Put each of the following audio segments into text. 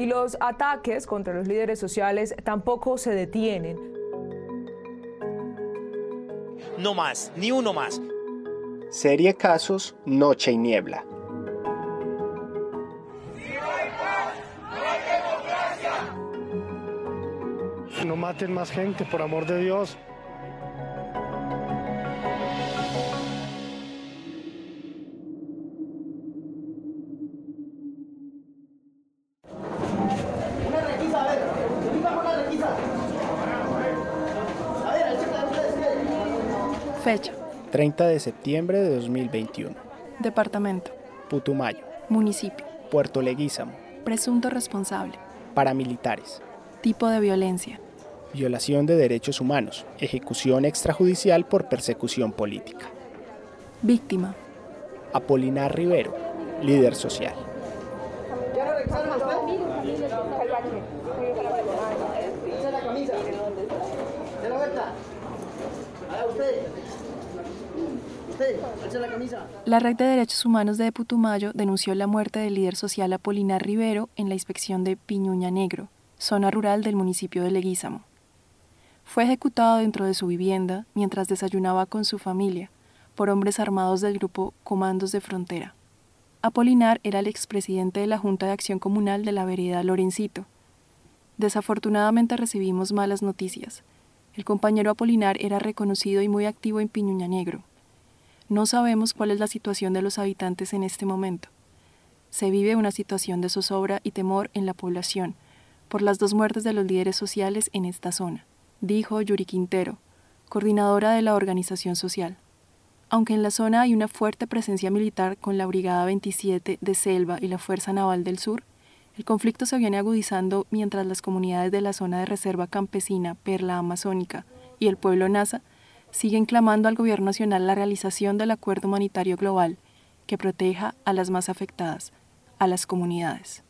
Y los ataques contra los líderes sociales tampoco se detienen. No más, ni uno más. Serie Casos Noche y Niebla. No maten más gente, por amor de Dios. Fecha. 30 de septiembre de 2021. Departamento. Putumayo. Municipio. Puerto Leguízamo. Presunto responsable. Paramilitares. Tipo de violencia. Violación de derechos humanos. Ejecución extrajudicial por persecución política. Víctima. Apolinar Rivero, líder social. La Red de Derechos Humanos de Putumayo denunció la muerte del líder social Apolinar Rivero en la inspección de Piñuña Negro, zona rural del municipio de Leguízamo. Fue ejecutado dentro de su vivienda mientras desayunaba con su familia por hombres armados del grupo Comandos de Frontera. Apolinar era el expresidente de la Junta de Acción Comunal de la vereda Lorencito. Desafortunadamente recibimos malas noticias. El compañero Apolinar era reconocido y muy activo en Piñuña Negro. No sabemos cuál es la situación de los habitantes en este momento. Se vive una situación de zozobra y temor en la población por las dos muertes de los líderes sociales en esta zona, dijo Yuri Quintero, coordinadora de la organización social. Aunque en la zona hay una fuerte presencia militar con la Brigada 27 de Selva y la Fuerza Naval del Sur, el conflicto se viene agudizando mientras las comunidades de la zona de reserva campesina Perla Amazónica y el pueblo NASA siguen clamando al Gobierno Nacional la realización del Acuerdo Humanitario Global que proteja a las más afectadas, a las comunidades.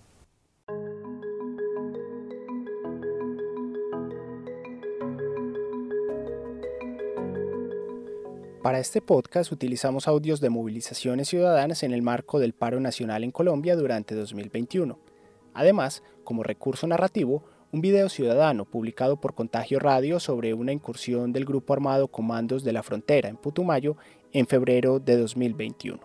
Para este podcast utilizamos audios de movilizaciones ciudadanas en el marco del paro nacional en Colombia durante 2021. Además, como recurso narrativo, un video ciudadano publicado por Contagio Radio sobre una incursión del grupo armado Comandos de la Frontera en Putumayo en febrero de 2021.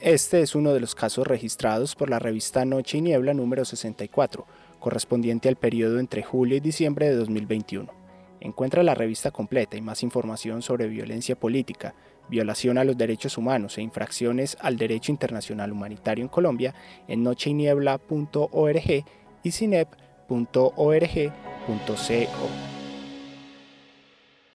Este es uno de los casos registrados por la revista Noche y Niebla número 64, correspondiente al periodo entre julio y diciembre de 2021. Encuentra la revista completa y más información sobre violencia política, violación a los derechos humanos e infracciones al derecho internacional humanitario en Colombia en nocheyniebla.org y cinep.org.co.